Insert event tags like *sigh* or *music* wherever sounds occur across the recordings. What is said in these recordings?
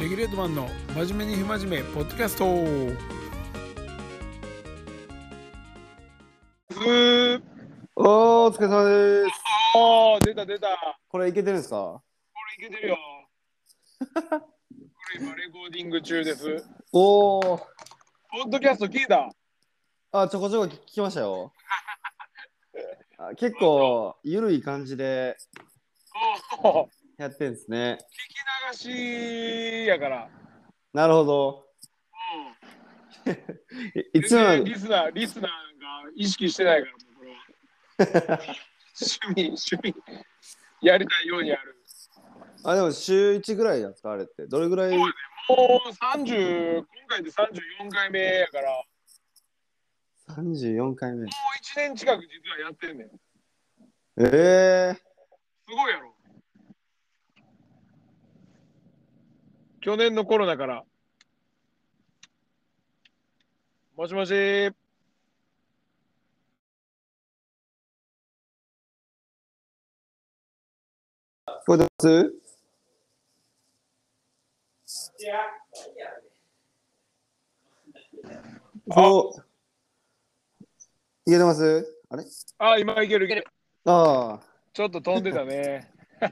レギュレートマンの真面目に不真面目ポッドキャスト。おー、お疲れ様です。あー出た出た。これいけてるんですか？これいけてるよ。これ今レコーディング中です。おー。ポッドキャスト聞いた？あ、ちょこちょこ聞きましたよ。*laughs* あ結構、ゆるい感じで。おおやってんですね。聞き流しやからなるほど。うんい *laughs* いつもリスナーリスナーが意識してないからもうこれは *laughs* 趣味趣味やりたいようにやるあ、でも週1ぐらいなんですかあれって。どれぐらい？もう30今回で34回目やからも ?34 回目。う1年近く実はやってんねんすえごいやろ去年のコロナから。もしもし。ー、聞こえてます？そう。いけてます？あれ？あ今いけるいける。ああ。ちょっと飛んでたね。い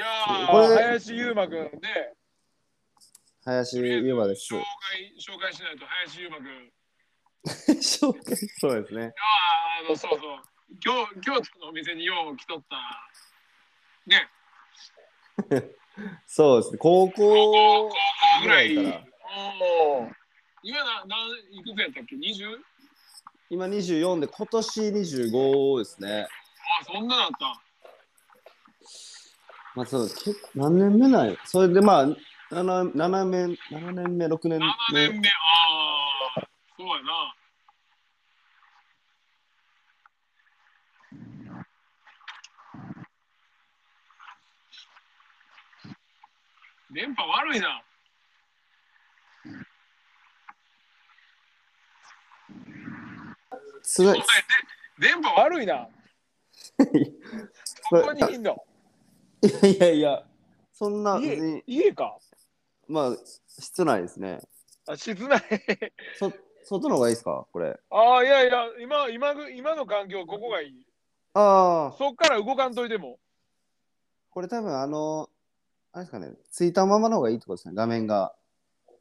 やーこれ林優馬くんね林優馬です。紹介紹介しないと林優馬くん *laughs* 紹介そうですね。あーあのそうそう京京都のお店によう来とったね *laughs* そうですね。高校ぐらいぐらいからおー今な何いくつやったっけ？20? 今24で今年25ですね。あそんなだったまあそう結構何年目なんやそれでまあ 7, 7年7年目6年7目年目ああそうやな。電波悪いな。つなお前で電波悪いな。*laughs* ここにいんのいやいやそんな別家に。家か？まあ室内ですね。あ室内？そ外の方がいいですか？これ。ああいやいや今今ぐ今の環境ここがいい。ああそっから動かんといても。これ多分あのあれですかねついたままの方がいいってことですね画面が。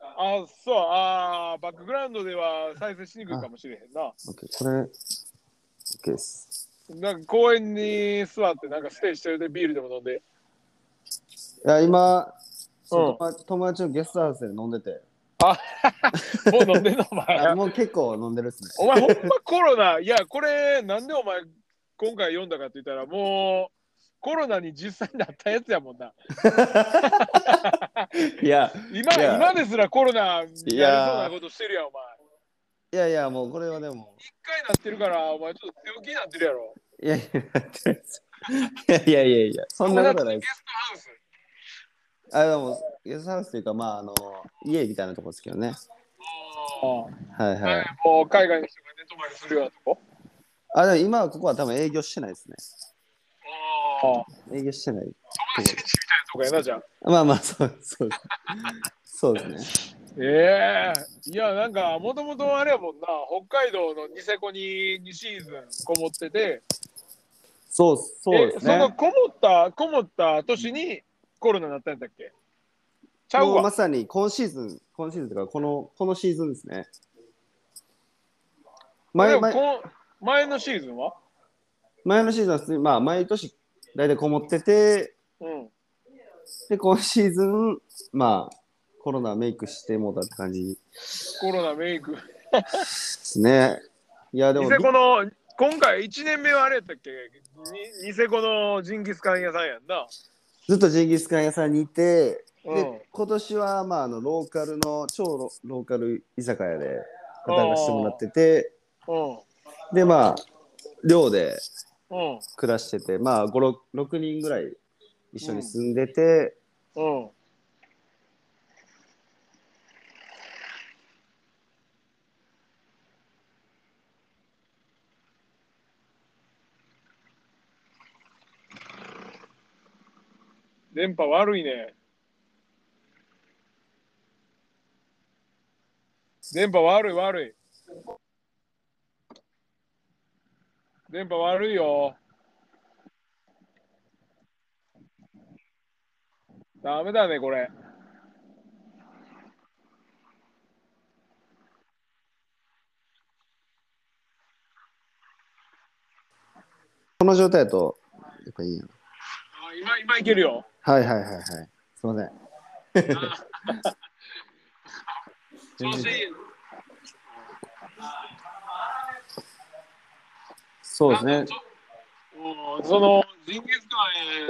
あそう。あーバックグラウンドでは再生しにくいかもしれへんな。OK これ OK ですなんか公園に座ってなんかステージしてるでビールでも飲んで。いや今そううん。友達のゲストハウスで飲んでて。もう飲んでんのお前。あもう結構飲んでるっすね。お前ほんまコロナいやこれなんでお前今回読んだかって言ったらもうコロナに実際になったやつやもんな。*laughs* いや今今ですらコロナになりそうなことしてるやんお前いやいやもうこれはでも一回なってるからお前ちょっと強気になってるやろいやいや、やってないですいやいやいやいや、そんなことはないゲです。ストハウスあ、でも、ゲストハウスというか、まあ、あの、家みたいなとこですけどね。あはいーはい。もう海外の人が寝泊まりするようなとこあ、でも今はここは多分営業してないですね。ああ営業してない。友達んちみたいなとこやなじゃあまあまあ、そうそう。そうですね。ええいやなんかもともとあれやもんな。北海道のニセコに2シーズンこもってて。そう、そうですね。そのこもったこもった年にコロナになったんだっけ？ちゃうわ。まさに今シーズン、今シーズンというか、この、このシーズンですね。前、前、前のシーズンは？前のシーズンは普通に、まあ、毎年、大体こもってて、うん。で、今シーズン、まあ、コロナメイクしてもうたって感じ。コロナメイク。ですね。いや、でも、ニセコの今回1年目はあれやったっけ？にニセコのジンギスカン屋さんやんな。ずっとジンギスカン屋さんにいて、うん。で今年は、まあ、あのローカルの超ロローカル居酒屋で働かせてもらってて、うん。で、まあ、寮でうん。暮らしてて、まあ、5、6, 6人ぐらい一緒に住んでて、うん電波悪いね。電波悪い悪い。電波悪いよ。ダメだね、これ。この状態だと、やっぱいいやあ、今、今いけるよ。はいはいはいはい。すいません。調子いい。そうですね。うんそのジンギスカ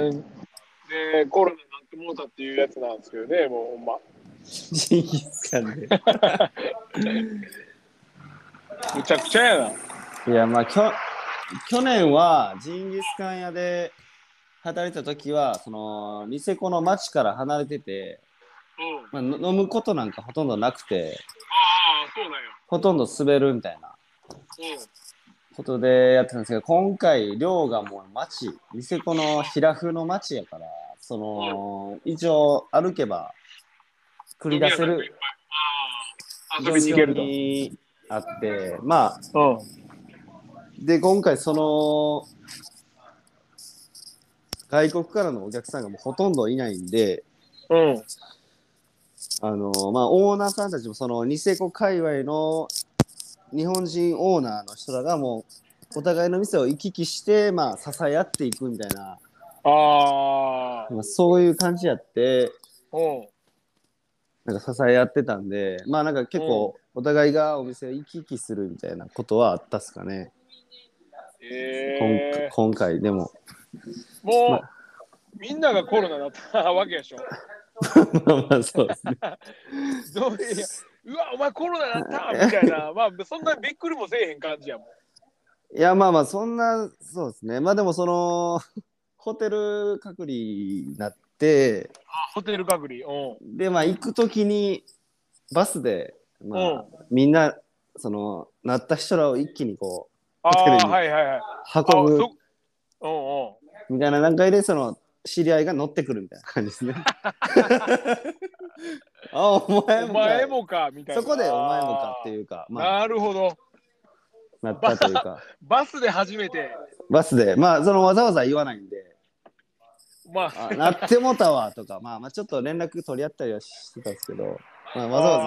ンでコロナになってもうたっていうやつなんですけどね、もうほんま。ジンギスカンで。*laughs* むちゃくちゃやな。いや、まあ、きょ去年はジンギスカン屋で働いた時は、その、ニセコの町から離れてて、うん。あまあ、の飲むことなんかほとんどなくて、あ、そうなんよ。ほとんど滑るみたいなうん。ことでやってたんですけど、今回、寮がもう町、ニセコの平風の町やから、その、一応歩けば繰り出せる遊びに行けると。にあって、まあ、うん。で、今回その、外国からのお客さんがもうほとんどいないんで、うん。あの、まあ、オーナーさんたちもそのニセコ界隈の日本人オーナーの人らがもうお互いの店を行き来して、まあ、支え合っていくみたいな、ああ。まあ、そういう感じやって、うん。なんか支え合ってたんで、まあなんか結構お互いがお店を行き来するみたいなことはあったっすかね、え今今回でも。ー、もう、ま *laughs* みんながコロナだったわけでしょ。まあまあそうですね。*laughs* どういううわ、お前コロナだったみたいな、*laughs* まあ、そんなびっくりもせえへん感じやもん。いやまあまあそんなそうですねまあでもそのホテル隔離になってホテル隔離。うん。でまあ行く時にバスで、まあうんみんなそのなった人らを一気にこあホテルにあ、はいはいはい。うあ運ぶそうんうん。みたいな段階でその知り合いが乗ってくるみたいな感じですね。*laughs* あお前おもか前もかみたいな。そこでお前もかってう。いうかまあなるほど。なったというかバスで初めて、バスでまあそのわざわざ言わないんでまあ、あなってもたわとか、まあ、まあちょっと連絡取り合ったりはしてたんですけど、まあ、わざわざ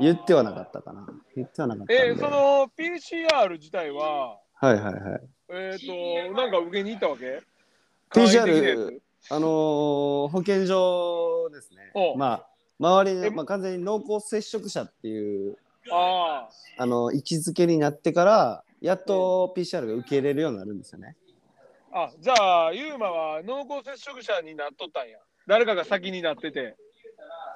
ざ。言ってはなかったかな。言ってはなかった。えー、その PCR 自体は、はいはいはい。えっ、ー、と、なんか受けに行ったわけ？つあのー保健所ですねお。まあ、周りえの、まあ、完全に濃厚接触者っていう、ああの、位置づけになってから、やっと PCR が受け入れるようになるんですよね。あ。あ、じゃあ、ユーマは濃厚接触者になっとったんや。誰かが先になってて。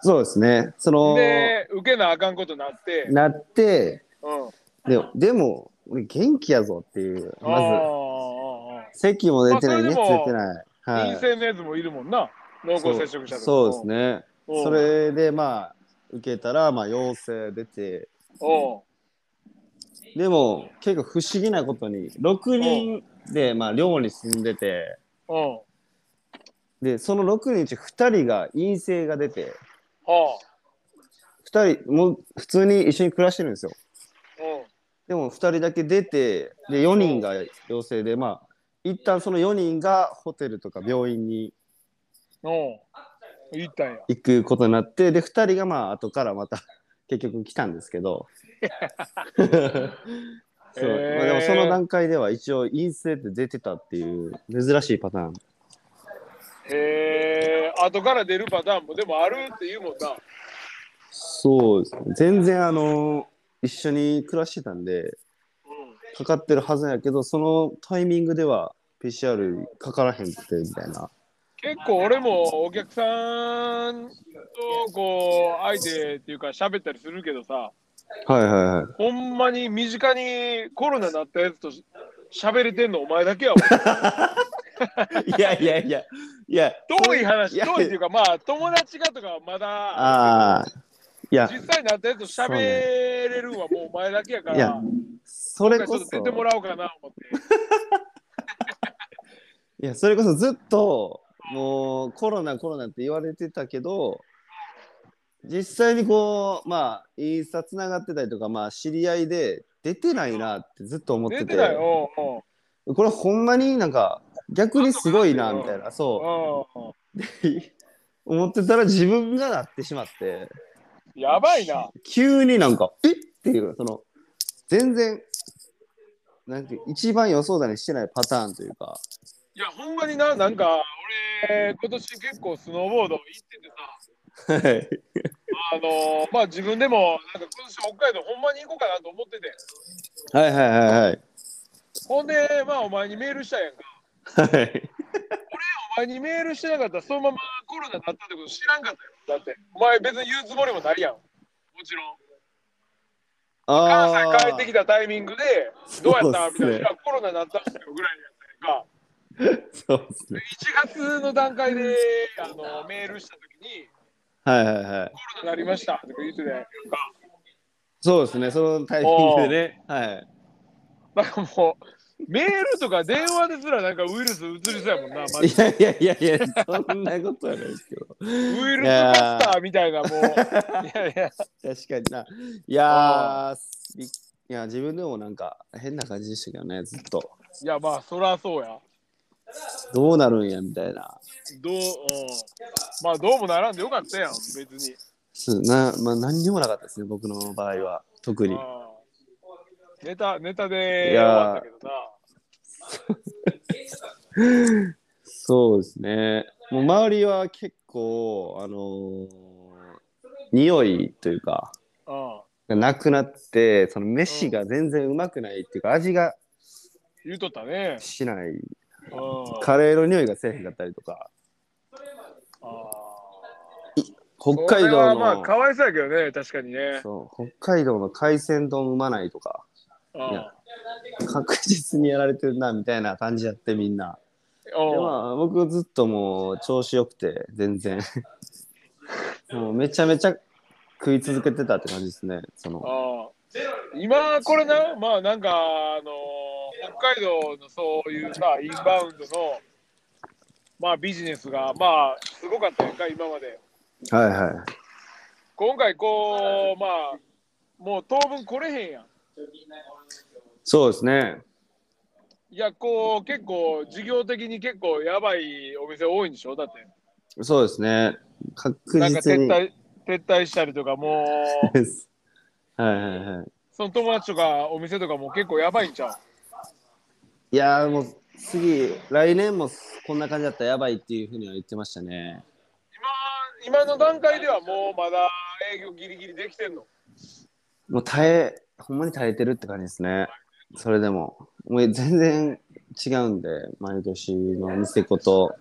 そうですね。その、で、受けなあかんことになって。なって、うん。ででも、俺元気やぞっていう、まあず、咳も出てない、熱出てない。あ、はい陰。性のやつもいるもんな。濃厚接触者そうそうです。ね。うんそ。れでまあ受けたらまあ陽性出てでも結構不思議なことに6人でまあ寮に住んでてでその6人のうち2人が陰性が出ては2人もう普通に一緒に暮らしてるんですよ。でも2人だけ出てで4人が陽性でまあ一旦その4人がホテルとか病院におう。行ったんや。行くことになってで2人がまあ後からまた結局来たんですけど。*laughs* そう、まあ、でもその段階では一応陰性って出てたっていう珍しいパターン。へえ、後から出るパターンもでもあるって言うもんな。そうです。ね全然あの一緒に暮らしてたんでうん。かかってるはずやけどそのタイミングでは PCR かからへんってみたいな。結構俺もお客さんとこう相手っていうか喋ったりするけどさはいはいはい。ほんまに身近にコロナなったやつと喋れてんのお前だけやわ。*laughs* いやいやいや。いや遠い話遠いっていうかまあ友達がとかはまだああいや。実際なったやつと喋れるんはもうお前だけやから。いやそれこそ。出てもらおうかな思って。*laughs* いやそれこそずっともうコロナコロナって言われてたけど実際にこうまあインスタつながってたりとかまあ知り合いで出てないなってずっと思ってて。出てないよ。これほんまになんか逆にすごいなみたいなそう。うん思ってたら自分がなってしまってやばいな。急になんかえっ？ていうその全然なんて一番予想だにしてないパターンというかいや、ほんまにな、なんか、俺、今年結構スノーボード行っててさ、はいあのまあ自分でも、なんか今年北海道ほんまに行こうかなと思ってて。はいはいはいはいほんで、まあお前にメールしたやんか。はいお前にメールしてなかったら、そのままコロナになったってこと知らんかったよ。だって、お前別に言うつもりもないやん。もちろん。関西あ帰ってきたタイミングで、どうやったみたいな、コロナになったんですよぐらいやったやんか。そうですね1月の段階であのメールしたときに、はいはいはいコロナになりましたとか言ってたやんか。そうですねそのタイミングでねはいなんかもう、メールとか電話ですらなんかウイルス移りそうやもんな、マジいやいやいやいやそんなことはない。ですけどウイルスバスターみたいな、もう。いやいや、確かにな。いやいや自分でもなんか変な感じでしたけどねずっと。いや、まあ、そらそうや。どうなるんやみたいな。どう、うん、まあ、どうもならんでよかったやん、別に。すな、まあ、何にもなかったですね僕の場合は。特に。うんネタ、ネタで終いやーわったけどな。そうですねもう周りは結構あのー匂いというかうん。がなくなってその飯が全然うまくないっていうか味が言うとったね。しないうん。カレーの匂いがせえへんかったりとかあ北ー海道それはまあ、のかわいそうやけどね、確かにね。そう北海道の海鮮丼うまないとかうんいや確実にやられてるなみたいな感じやってみんな。でうんまあ僕ずっともう調子よくて全然。*laughs* もうめちゃめちゃ食い続けてたって感じですねその。今これなまあなんかあの北海道のそういうさインバウンドのまあビジネスがまあすごかったやんか今まで。はいはい。今回こうまあもう当分来れへんやんそうですね。いやこう結構事業的に結構やばいお店多いんでしょ？だって。そうですね。確なんか実に撤退撤退したりとかも。うはいはいはい。その友達とかお店とかも結構やばいんちゃう？いやーもう次来年もこんな感じだったらやばいっていうふうには言ってましたね。今今の段階ではもうまだ営業ギリギリできてんの？もう耐えほんまに耐えてるって感じですね。それでも。もう全然違うんで毎年のニセコと。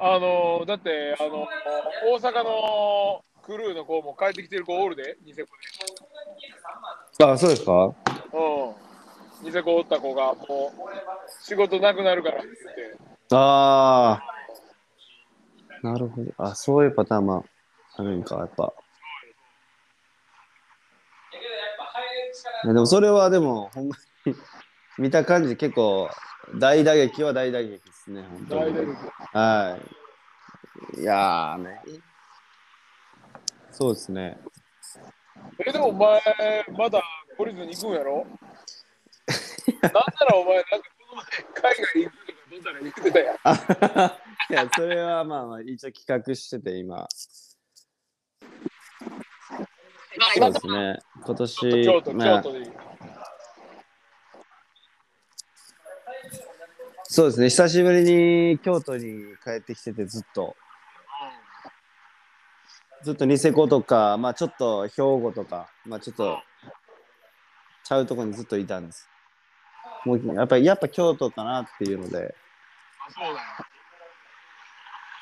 あのだってあの大阪のクルーの子も帰ってきてる子おるでニセコあそうですか？でうん。ニセコおった子がもう仕事なくなるからってああなるほど。あそういうパターンもあるんかやっぱいやでもそれはでもほんまに見た感じ結構大打撃は大打撃ですね本当に。大体はい。いやーね。そうですね。えでもお前まだ懲りずに行くんやろ？*laughs* なんならお前なんかこの前海外行くとかどんなら言ってたやん。あ *laughs* いやそれはまあまあ一応企画してて今そうですね。今年京都まあ京都でいいそうですね。久しぶりに京都に帰ってきててずっと。ずっとニセコとかまあちょっと兵庫とかまあちょっとちゃうとこにずっといたんです。もうやっぱりやっぱ京都かなっていうので。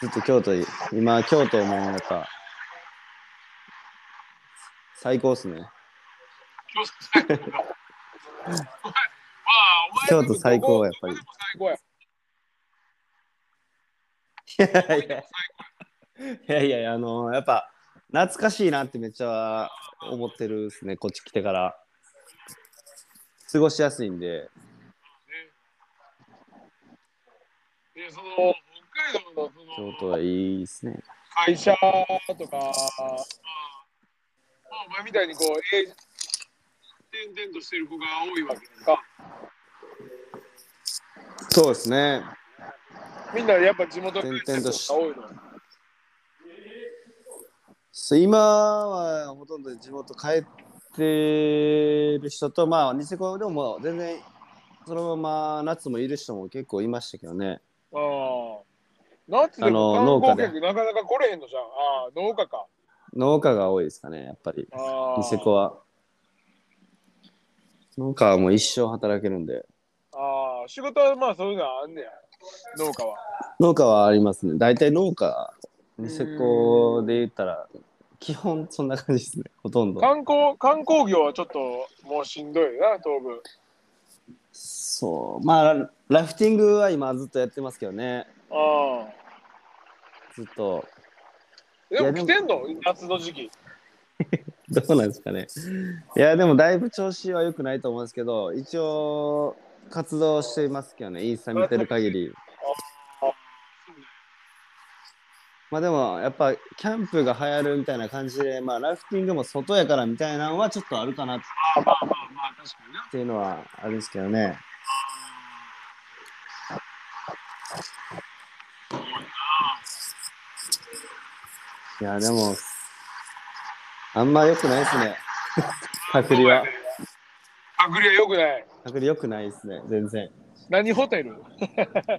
ずっと京都に今京都もやっぱ最高っすね。京都最高やっぱり。いやいやいやいやいやあのやっぱ懐かしいなってめっちゃ思ってるですねこっち来てから。過ごしやすいんで。でその北海道のその京都はいいですね。会社とか、お前みたいにこう、え転々としてる子が多いわけか。そうですね。みんなやっぱ地元に転々としが多いの。今はほとんど地元帰ってる人と、まあ、ニセコでももう全然そのまま夏もいる人も結構いましたけどね。ああ。夏でも観光客なかなか来れへんのじゃん。ああ、農家か。農家が多いですかね、やっぱり。ニセコは。農家はもう一生働けるんで。ああ、仕事はまあそういうのはあんねや。農家は。農家はありますね。大体農家、ニセコで言ったら、基本そんな感じですね、ほとんど。観光、観光業はちょっともうしんどいな、東部。そう。まあ、ラフティングは今ずっとやってますけどね。ああ。ずっと。でも来てんの？夏の時期。*laughs* どうなんですかね。いや、でもだいぶ調子は良くないと思うんですけど、一応、活動していますけどね、インスタ見てる限り。まあでも、やっぱ、キャンプが流行るみたいな感じで、まあ、ラフティングも外やからみたいなのはちょっとあるかなっ。ていうのはあるんですけどね。いや、でも、あんま良くないですね。隔離は。隔離はよくない。隔離良くないですね、全然。何ホテル？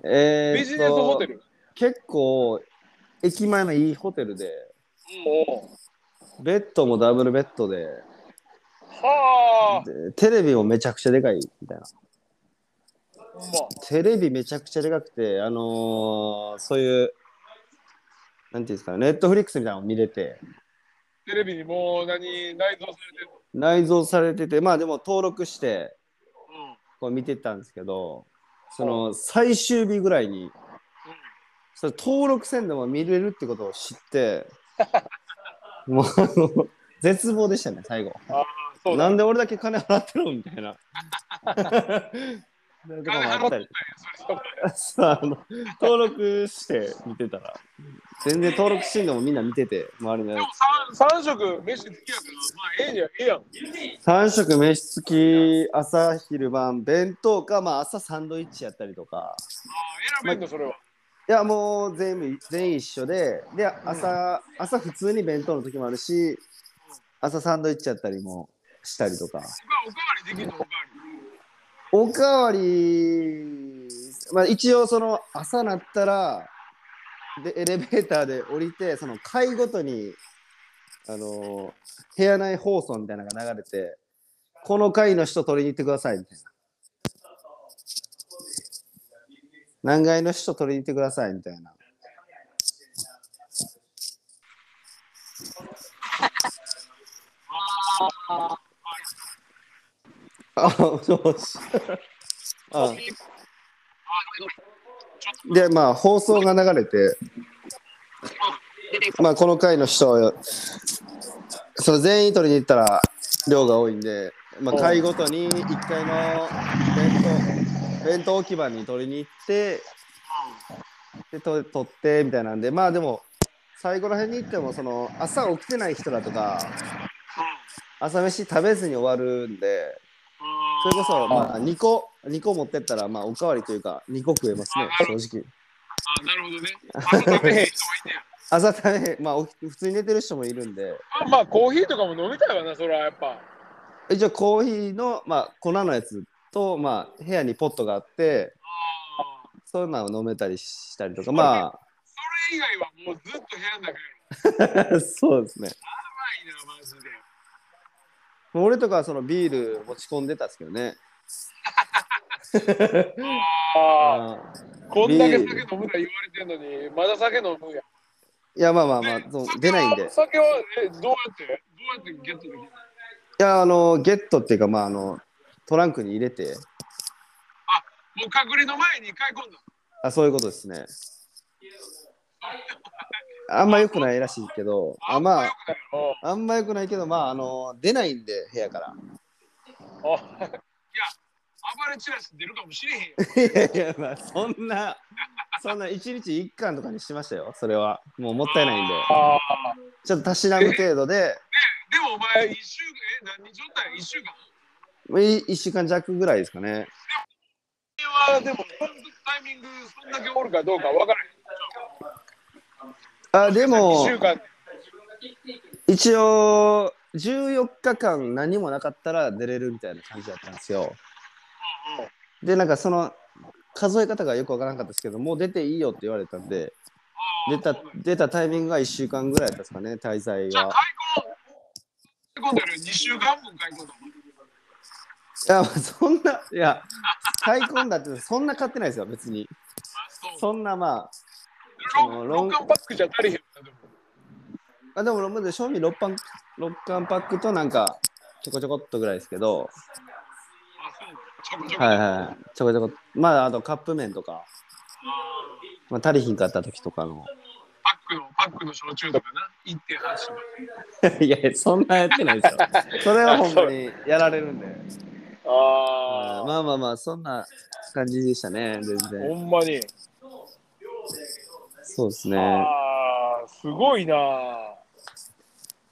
えビジネスホテル？結構、駅前のいいホテルで、おうベッドもダブルベッドで、はあ。でテレビもめちゃくちゃでかいみたいな。テレビめちゃくちゃでかくて、あのーそういう、なんていうんですかね、ネットフリックスみたいなの見れて、テレビにもう何内蔵されてる内蔵されてて、まあでも登録して。こう見てたんですけど、その最終日ぐらいに、それ登録せんでも見れるってことを知って、*laughs* もうあの、絶望でしたね、最後。ああ、そうだ。なんで俺だけ金払ってるの？みたいな。*laughs* そういうとこもあったり。そうあの登録して見てたら、全然登録してんのもみんな見てて、周りのやでも三三食飯付きやから、まあええんや、ええやん。つ。3食飯付き、朝昼晩、弁当か、まあ朝サンドイッチやったりとか。ああ、選べんの、それは。いや、もう全部、全員一緒で、で、朝、朝普通に弁当の時もあるし、朝サンドイッチやったりもしたりとか。おかおかわりできるの、おかわり。おかわり、まあ、一応その朝なったらでエレベーターで降りてその階ごとにあの部屋内放送みたいなのが流れてこの階の人取りに行ってくださいみたいな。何階の人取りに行ってくださいみたいな。あ *laughs* そうしあでまあ放送が流れてまあこの回の人その全員取りに行ったら量が多いんで、まあ、回ごとに1階の弁当弁当置き場に取りに行ってでと取ってみたいなんでまあでも最後ら辺に行ってもその朝起きてない人だとか朝飯食べずに終わるんでそれこそまあ2個2個持ってったらまあおかわりというか2個食えますね正直あなるほどね。朝食べへん人もいてや。*laughs* 朝食べまあ起き普通に寝てる人もいるんであまあ、コーヒーとかも飲みたいわな、それはやっぱ。一応コーヒーの、まあ、粉のやつと、まあ、部屋にポットがあってああ。そういうのを飲めたりしたりとかまそれ以外はもうずっと部屋の中 *laughs* そうですねやばいな、マジで。俺とかはそのビール持ち込んでたんですけどね。*laughs* こんだけ酒飲むな言われてんのに、まだ酒飲むや。ん。いやまあまあまあ出ないんで。い酒はえどうやってどうやってゲットできるの？やあのゲットっていうかまああのトランクに入れて。もう隔離の前に買い込んだ。あそういうことですねあんま良くないらしいけどあまああんま良くないけどまああの出ないんで部屋からあいや、暴れチラシ出るかもしれへんよ。*laughs* いやいやまあそんなそんな一日一巻とかにしましたよ、それは。もうもったいないんで。ちょっとたしなむ程度で、でもお前、一週間、え、何日おったん週間週間弱ぐらいですかね。は、でも、タイミング、そんだけおるかどうかわからあ、で。も一、応、14日間何もなかったら出れるみたいな感じだったんですよ。で、なんかその数え方がよくわからなかったですけど、もう出ていいよって言われたんで、出た出たタイミングが1週間ぐらいだったんですかね、滞在は。開口、開口で2週間分開口だ。いや、そんな、いや、買い込んだってそんな買ってないですよ、別に。そんなまあ、そのロンカンパックじゃ足りへんよなでもあでも、まだ賞味6パン6缶パックとなんか、ちょこちょこっとぐらいですけど。はいはい、ちょこちょこ、まあ、あとカップ麺とか、まあ、足りひんかった時とかの。パックの、パックの焼酎とかな。1.8 *laughs* いや、そんなやってないですよ。*laughs* それはほんまにやられるんで。あまあまあまあ、そんな感じでしたね、全ほ然。んまに。そうですね。ああ、すごいな。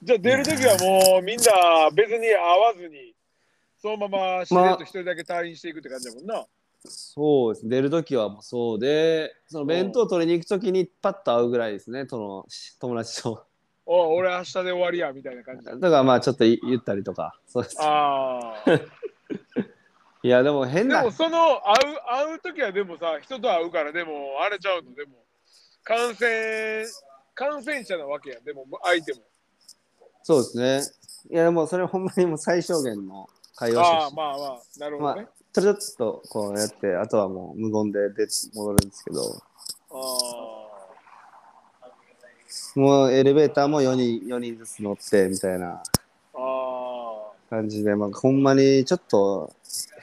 じゃあ出るときはもうみんな別に会わずに、そのまま自然と一人だけ退院していくって感じだもんな。そうです。出るときはもうそうで、その弁当取りに行くときにパッと会うぐらいですね、その友達と。お俺明日で終わりやみたいな感じ。だからまあちょっと言言ったりとか。そうです。ああ。*laughs* いや、でも変なでも。その会う会うときはでもさ、人と会うからでもあれちゃうのでも感染感染者なわけや。でも相手も。そうですね。いや、でもそれほんまにもう最小限の会話ああ、まあまあ、なるほどね。ちょろっとこうやって、あとはもう無言で出戻るんですけど、あもうエレベーターも4人 ,4 人ずつ乗ってみたいなあ。あ感じで、まあ、ほんまにちょっと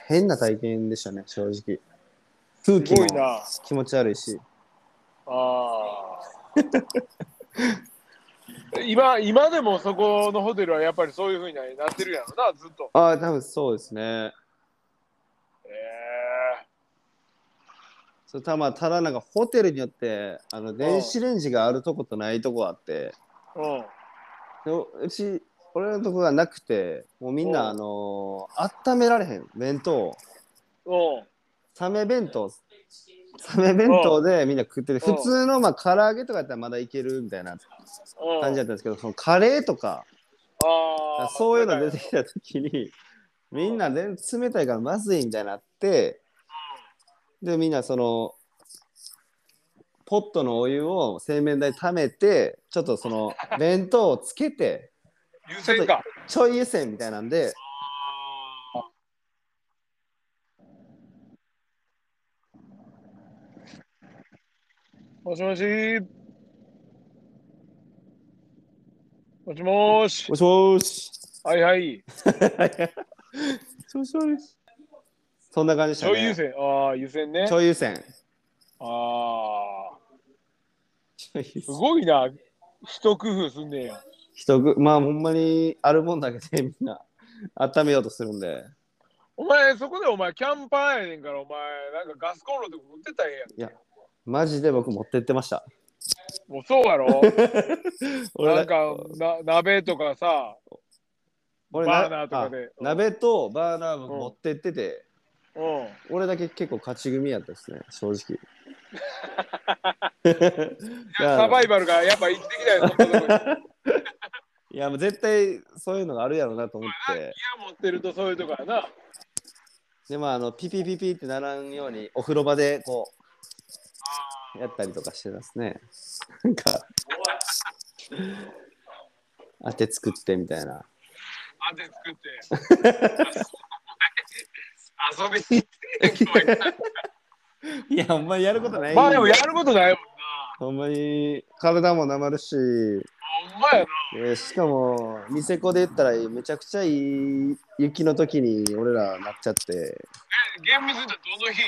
変な体験でしたね、正直。空あ。気も。気持ち悪いし。ああ。今、今でもそこのホテルはやっぱりそういうふうになってるやろな、ずっと。ああ、多分そうですね。ええそうたまただなんかホテルによってあの電子レンジがあるとことないとこあって、うん。でうち俺のとこがなくてもうみんうんなあのー温められへん弁当うん。サメ弁当サメ弁当でみんな食っててうん普通のまあ唐揚げとかやったらまだいけるみたいなうん。感じだったんですけどそのカレーとかああ。そういうの出てきた時にみんな全然冷たいからまずいみたいになってでみんなそのポットのお湯を洗面台に溜めてちょっとその弁当をつけて。ちょい湯煎みたいなんでもしもし。もしもし。もしもーしはいはい。*laughs* そんな感じでしたねちょい優先。ああ、優先ねち。ょい湯煎ああ。すごいな。一工夫すんねや。人ぐまあほんまにあるもんだけでみんな温めようとするんでお前、そこでお前、キャンパーやねんから、お前、なんかガスコンロとか持ってったらええやん。いやマジで僕持ってってましたもうそうやろ？*laughs* 俺なんかな、鍋とかさ、俺バーナーとかであ鍋とバーナー僕うん持ってってて、うん。俺だけ結構勝ち組やったですね正直 *laughs* いやサバイバルがやっぱ生きてきたよ、そんなとこに。いやもう絶対そういうのがあるやろうなと思ってギア持ってるとそういうとこやな。でまああのピピピピってならんようにお風呂場でこうやったりとかしてますねなんか当て作ってみたいなあで作って。遊びに行っていやほんまにやることないまあでもやることないもんな。ほんまに体もなまるしほんまやな。えーしかもニセコで言ったらめちゃくちゃいい雪の時に俺らなっちゃってえ厳密に言ったらどの日 ?1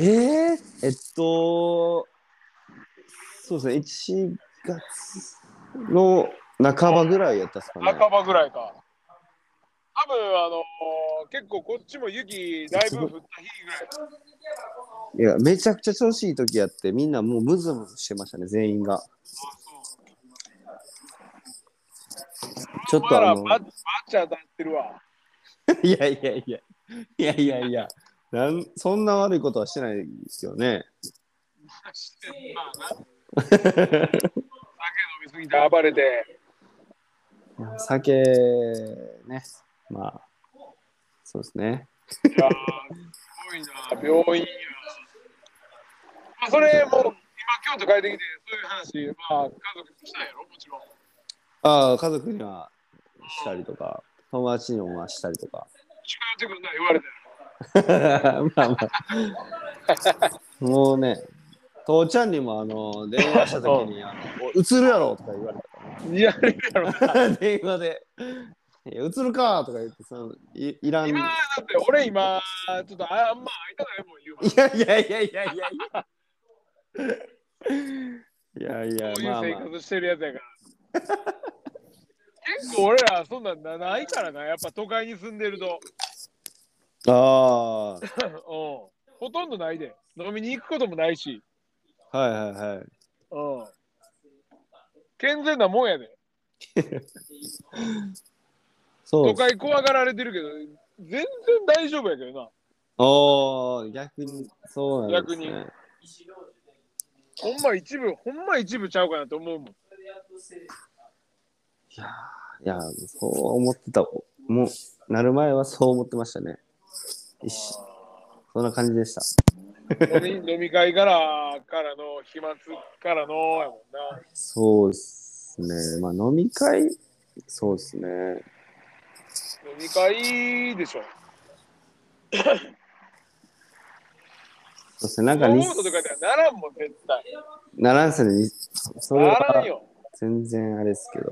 えー、えっとそうですね1月の半ばぐらいやったっすかね月半ばぐらいか。多分あのー結構こっちも雪だいぶ降った日ぐらい。いや、めちゃくちゃ調子いい時やって、みんなもうムズムズしてましたね、全員が。ちょっとあの、てるわ。*laughs* いやいやいや、いやいやいや、なんそんな悪いことはしてないですよね。まあな酒飲みすぎて暴れて。酒、ね、まあ、そうですね。いやーすごいな、病院や。まあ、それもう、今、京都帰ってきて、そういう話、まあ、家族にしたんやろ、もちろん。ああ、家族にはしたりとか、友達にもまあしたりとか。近寄ってくるな、言われたよ。*laughs* まあまあ。もうね、父ちゃんにもあの電話した時に、あのお映るやろとか言われいやるやろな。ら。*laughs* 電話で。いや映るかとか言ってそのいいらん。い今、だって俺今、ちょっとああんま会いたないもん、言うわ。やいやいやいやいやいや。いやいやこういうまあま生活してるやつやから。結構俺らそんなんなないからな、やっぱ都会に住んでると。あ。ああ。うん。ほとんどないで。飲みに行くこともないし。はいはいはい。うん。健全なもんやで。*laughs* そう都。会怖がられてるけど、全然大丈夫やけどな。おー逆に、そうなんですね。逆ほんま一部、ほんま一部ちゃうかなと思うもん。いやーいや、そう思ってた。もう、なる前はそう思ってましたね。そんな感じでした。飲み *laughs* 飲み会からからの飛沫からのやもんな。そうですね。まあ飲み会、そうですね。飲み会でしょ。そうですね。なんかノにートとかではならんもん、絶対。ならんすね。にそれならんはよ。全然あれですけど。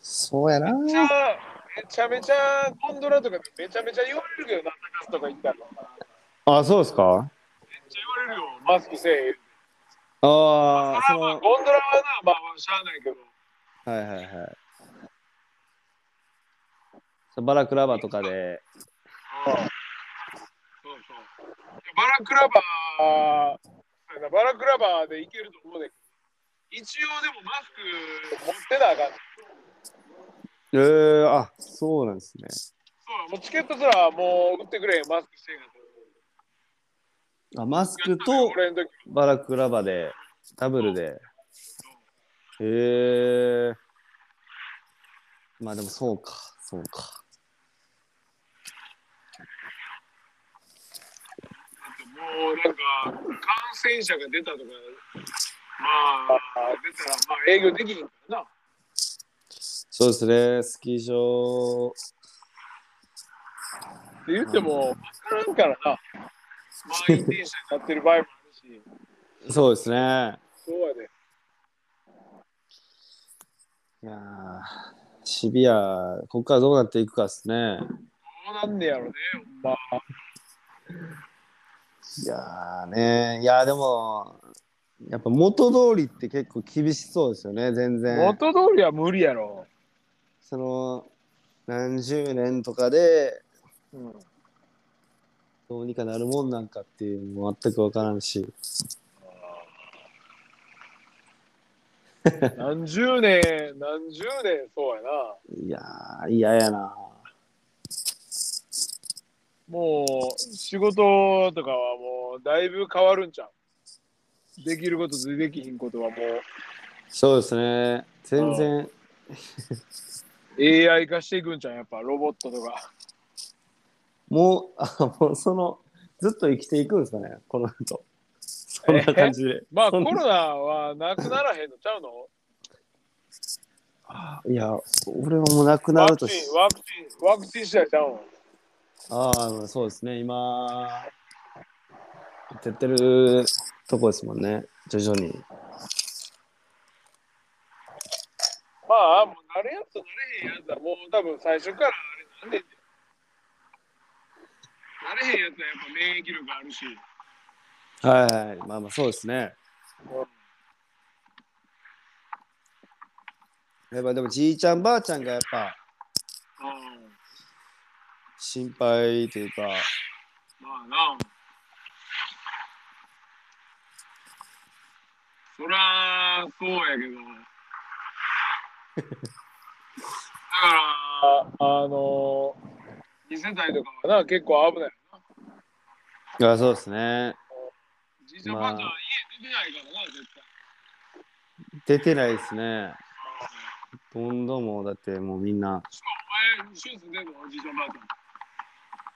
そうやな。めちゃめちゃめちゃゴンドラとかでめちゃめちゃ言われるけどな、高須とか行ったら。めっあ、そうですか？ちゃ言われるよ、マスクせえ。ああ、その、ゴンドラはな、まあ、しゃあないけど。はいはいはい。バラクラバとかで、うんそうそう。バラクラバー、バラクラバーでいけると思うねんけど。一応でもマスク持ってなあかん。えー、あ、そうなんですね。そうもうチケットすらもう売ってくれマスクしてあ、マスクら。とバラクラバで、ダブルで。へえ。まあでもそうか、そうか。もうなんか感染者が出たとか、まあ出たらまあ営業できひんからな。そうですね、スキー場。って言っても分からんからな。満員電車になってる場合もあるし、そうですね。そうやで。いやーシビア、ここからどうなっていくかですね。どうなんねやろね、ほんま。いやーね、いやーでも、やっぱ元通りって結構厳しそうですよね、全然。元通りは無理やろ。その、何十年とかで、うん、どうにかなるもんなんかっていうのも全く分からんし。*laughs* 何十年、何十年そうやな。いやー、嫌やな。もう仕事とかはもうだいぶ変わるんちゃうできることとできひんことはもそうですね。全然、う *laughs* AI 化していくんちゃう？やっぱロボットとか。もう、あもうその、ずっと生きていくんですかね、この後。そんな感じで。まあコロナはなくならへんのちゃうの？いや、俺はもうなくなワるとしクチン、ワクチン、ワクチン次第ちゃうの？ああ、そうですね。今、やってるとこですもんね、徐々に。まあ、もう慣れやつと慣れへんやつはもう多分最初からあれなんでんて慣れへんやつはやっぱ免疫力あるし。はいはい、まあまあそうですね。やっぱでもじいちゃんばあちゃんがやっぱうん心配というか、まあな。そら、そうやけど。だから、あの、2世帯とかはな、結構危ないよな。いや、そうですね。じいちゃんばあちゃん、家出てないからな、絶対。出てないですね。ほとんどもう、だってもうみんな。お前、一緒に住んでんの？おじいちゃんばあちゃん。い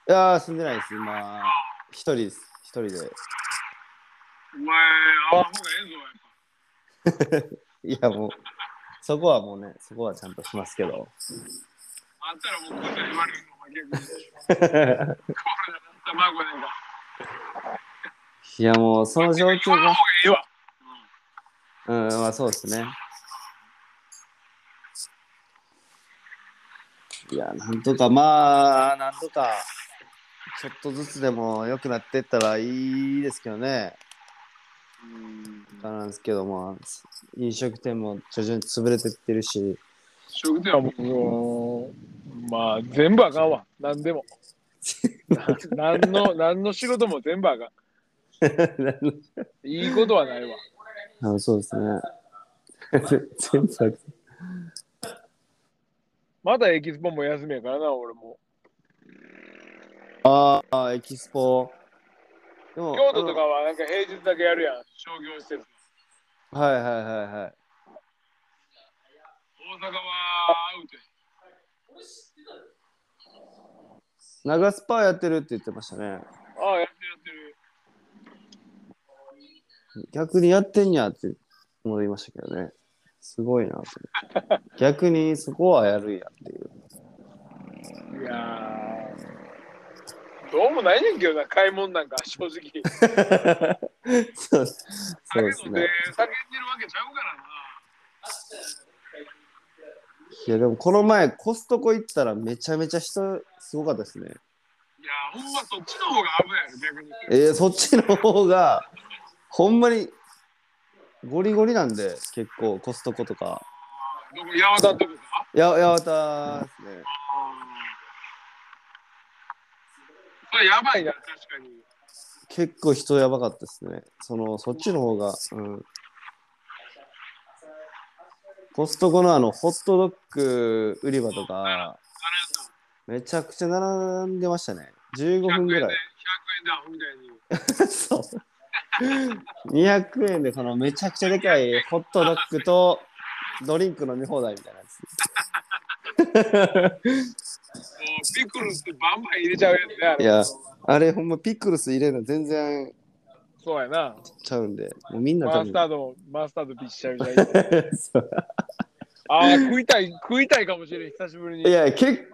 やー、住んでないです。今、一人です。一人で。お前、会わん方がええぞ、やっぱ。*laughs* いや、もう、そこはもうね、そこはちゃんとしますけど。あんたらもうこんな言われるの、お前逆に。コロナだった孫なんか。いや、もう、その状況が。うん、まあそうですね。いや、なんとか、まあ、なんとか、ちょっとずつでも良くなっていったらいいですけどね。うん。なんですけど、まあ、飲食店も徐々に潰れてってるし、食店はもう、まあ、全部あかんわ。何でも。*laughs* な何の、何の仕事も全部あかん。*laughs* いいことはないわ。あそうですね。全部あるまだエキスポも休みやからな、俺も。ああ、エキスポ。京都とかはなんか平日だけやるやん、商業施設。はいはいはいはい。大阪はアウトや。長スパやってるって言ってましたね。ああ、やってるやってる。逆にやってんやって思いましたけどね。すごいな。逆にそこはやるんやっていう。いやー、どうもないねんけどな、買い物なんか正直。*laughs* そうそうですね。酒飲んで叫んでるわけちゃうからな。いやでもこの前コストコ行ったらめちゃめちゃ人すごかったですね。いやー、ほんまそっちの方が危ないよ、逆に。えー、そっちの方がほんまにゴリゴリなんで結構コストコとか。どこ、八幡のとこかや八幡ですね。それやばいな、確かに。結構人やばかったですね。そのそっちの方が。うんコストコのあのホットドッグ売り場とかめちゃくちゃ並んでましたね。15 100円で、100分ぐらい。円でアホみたいに。*laughs* そう。200円でこのめちゃくちゃでかいホットドッグとドリンク飲み放題みたいなやもうピクルスバンバン入れちゃうやつね。いや、あれほんまピクルス入れるの全然そうやな。ちゃうんで、もうみんなマスタードも、マスタードびっしゃびしゃああ、食いたい、食いたいかもしれん、久しぶりに。いや、け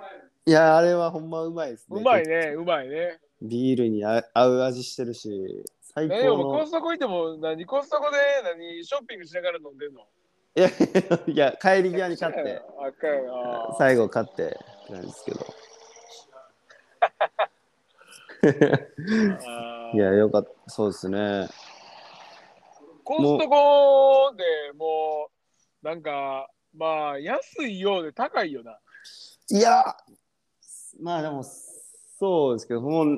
いや、あれはほんまうまいですね。うまいね、うまいね。ビールに合合う味してるし、最高え、でもコのス。トコ行っても、何、コストコで何、ショッピングしながら飲んでんの？いや、いや、帰り際に買って。最後買ってなんですけど。*laughs* いや、よかった。そうですね。コストコでもう、なんか、まあ、安いようで高いよな。いや、まあでも、そうですけど、もう。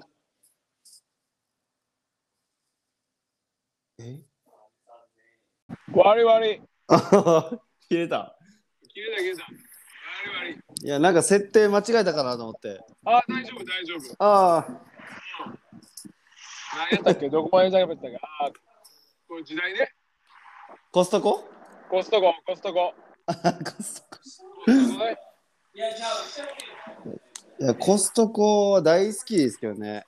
え？悪い悪い。あ *laughs* 切れた。切れた切れた。悪いや、なんか設定間違えたかなと思って。あー、大丈夫大丈夫。ああ、何やったっけ？どこまで喋ったか。あーこれ時代ね。コストコ？コストコ、コストコ。あ *laughs* コストコ。いや、コストコは大好きですけどね。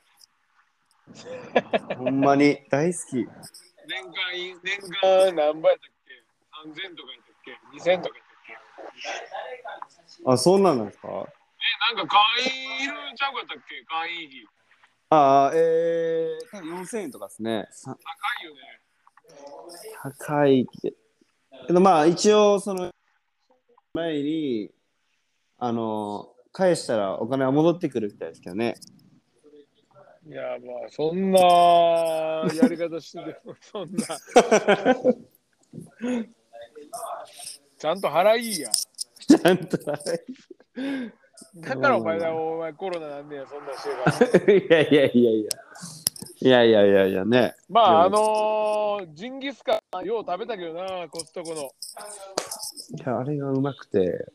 *laughs* ほんまに大好き。年間い、年間何倍やっけ ?3000 とかやったっけ ?2000 とかやったっけ？あ、そんなんなんですか？え、なんか会員いるんちゃうかったっけ？会員費。ああ、えー、多分4000円とかですね。さ高いよね。高いけけど、まあ一応、その前に、あの、返したらお金は戻ってくるみたいですけどね。いや、まあ、そんなやり方してても、*laughs* そんな。*laughs* ちゃんと払いや。ちゃんと払だからお前が、お前コロナなんねや、そんなんしてるから。い。いやいやいやいや。いやいやいやいやね。まあ、あでのージンギスカン、よう食べたけどな、コストコの。いやあれがうまくて、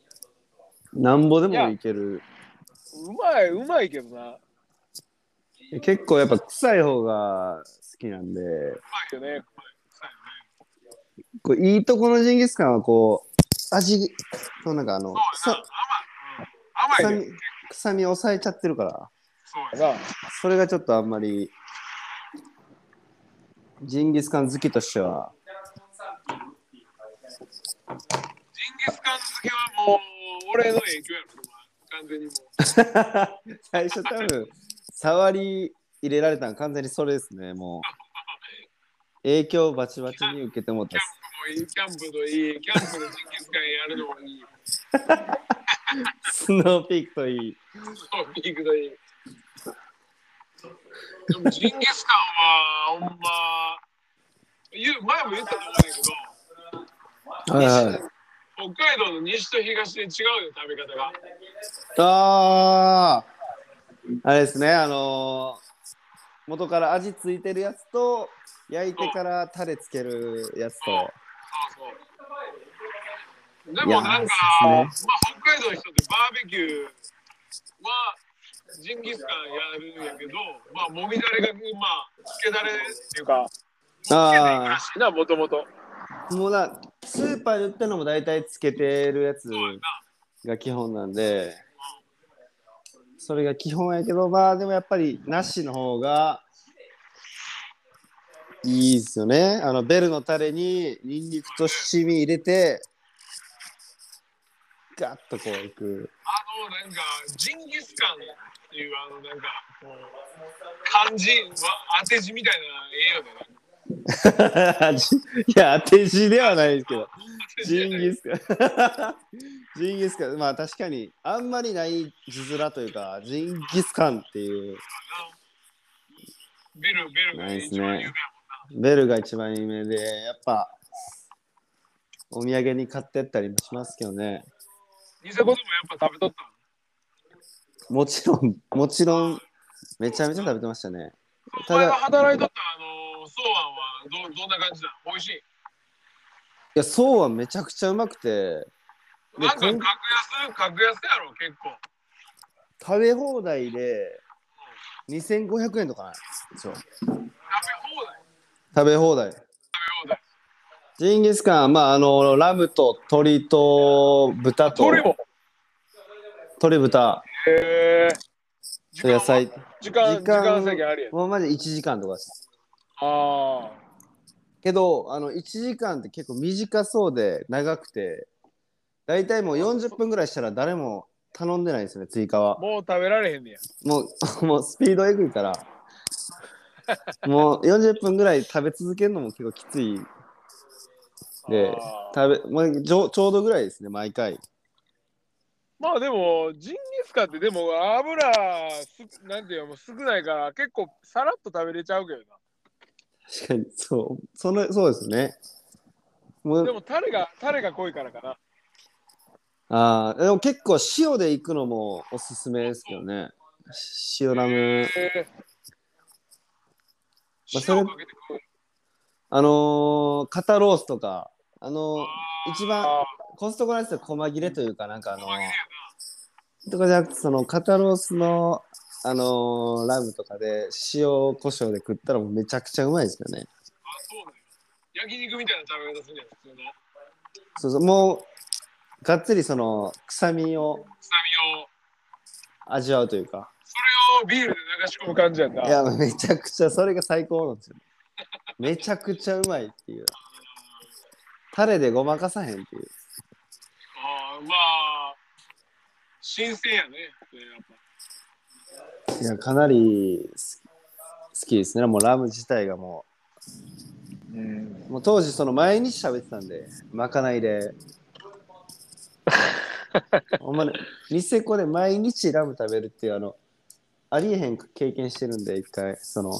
なんぼでもいける。うまい、うまいけどな。う結構やっぱ臭い方が好きなんで、まいよね。こういいとこのジンギスカンはこう、味、そうなんかあの、臭甘いね。臭み、臭み抑えちゃってるから、そうやな。それがちょっとあんまり、ジンギスカン好きとしては、ジンギスカン好きはもう、俺の影響やろ、完全にもう。*laughs* 最初多分、触り入れられたの完全にそれですね、もう。*laughs* 影響をバチバチに受けてもったっす。キャンプのいい、キャンプのジンギスカンやるのもいい。スノーピークといい。そう、ピークのいい。でもジンギスカンは、ほんま、言う前も言ったと思うんだけど、はいはい。北海道の西と東で違うよ、食べ方が。あああれですね、あのー元から味ついてるやつと、焼いてからタレつけるやつと。そうそう。でもなんか、ーまあ、北海道の人ってバーベキューはジンギスカンやるんやけど、まあ、もみだれが、まあ、つけだれっていうか、あらしいな、もともと。あ、もうな、スーパーで売ってるのも大体つけてるやつ。が基本なんで、それが基本やけど、まあでもやっぱりなしの方がいいですよね。あのベルのタレにニンニクと七味入れて、ガッとこういく。あの、なんか、ジンギスカンっていう、あの、なんか、漢字は当て字みたいな、ええよね。*laughs* いや、当て字ではないですけど。ジンギスカン。ジンギスカン。まあ確かに、あんまりない字面というか、ジンギスカンっていう、ベル、ベルが一番有名やベルが一番有名で、やっぱ、お土産に買ってったりもしますけどね。ニセコでもやっぱ食べとったの？もちろん、もちろん、めちゃめちゃ食べてましたね。お前がただ、い働いとったあの草案はどどんな感じだ美味しい？や、そうはめちゃくちゃうまくて、でなんか格安格安やろ結構食べ放題で2500円とかなんですよ。食べ放題？食べ放題。食べ放題ジンギスカン、まあ、あの、ラムと鶏と豚と、鳥も。鶏豚、へえ野菜、時間時時間間制限ありやん。もうマジで1時間とかです。あけど、あの、1時間って結構短そうで長くて、大体もう40分ぐらいしたら誰も頼んでないんですよね、追加は。あ。もう食べられへんねや。もう、*laughs* もうスピードエグいから、*laughs* もう40分ぐらい食べ続けるのも結構きつい。であー食べ、まあ、ちょちょうどぐらいですね、毎回。まあでもジンギスカンってでも油すなんていうのもう少ないから結構さらっと食べれちゃうけど確かに、そう、その、そうですね。もうなでもタレがタレが濃いからかなあーでも結構塩で行くのもおすすめですけどね。塩ラム。へえまあそれあのー、肩ロースとか、あのー一番あコストコのやつで細切れというか、なんかあのーとかじゃなくて、その肩ロースの、あのーラムとかで塩コショウで食ったらもうめちゃくちゃうまいですよね。なあそうね焼肉みたいな食べ方するんや普通のそうそう、もう、がっつりその臭みを臭みを。味わうというか。それをビールで流し込む感じやんないや、めちゃくちゃ、それが最高なんですよ。めちゃくちゃうまいっていう。タレでごまかさへんっていう。あーまあ新鮮やねやっぱいや、かなりす好きですね。もうラム自体がもうもう当時その毎日食べてたんで、まかないで。*laughs* ほんまね、ニセコで毎日ラム食べるっていうあの、ありえへん経験してるんで、一回、その。*laughs*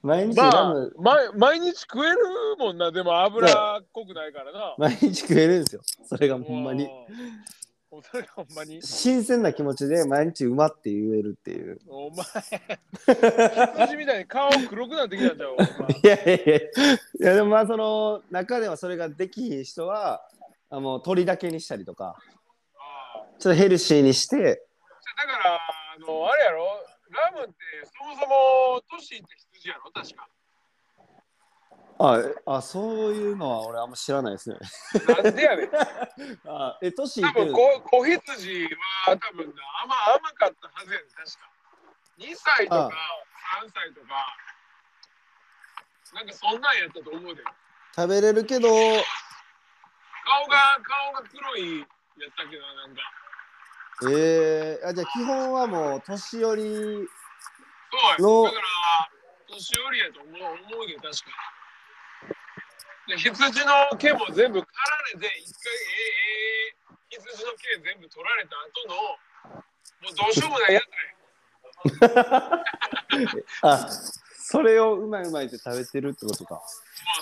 毎日ラまあ毎日食えるもんなでも油っこくないからな毎日食えるんですよ。それがほんまに。それがほんまに？新鮮な気持ちで毎日馬って言えるっていう。お前、羊みたいに顔黒くなってきたんちゃう？お *laughs* 前いやいやいや、いやでもまあその中ではそれができひん人は、あもう鳥だけにしたりとか、ちょっとヘルシーにして、だから、あの、あれやろ、ラムってそもそも都市って羊やろ、確か。ああそういうのは俺あんま知らないですね。なんでやねん。*laughs* あえ、トシ多分こ子羊は多分な甘甘かったはずやねん確か。2歳とか3歳とか。なんかそんなんやったと思うで。食べれるけど、顔が顔が黒いやったけどなんかえー、あじゃあ基本はもう年寄り、そうのやだから年寄りやと思う思うで確かで羊の毛も全部刈られて一回ええええ羊の毛全部取られた後のもうどうしようもないやつね *laughs* あそれをうまいうまいって食べてるってことか。まあ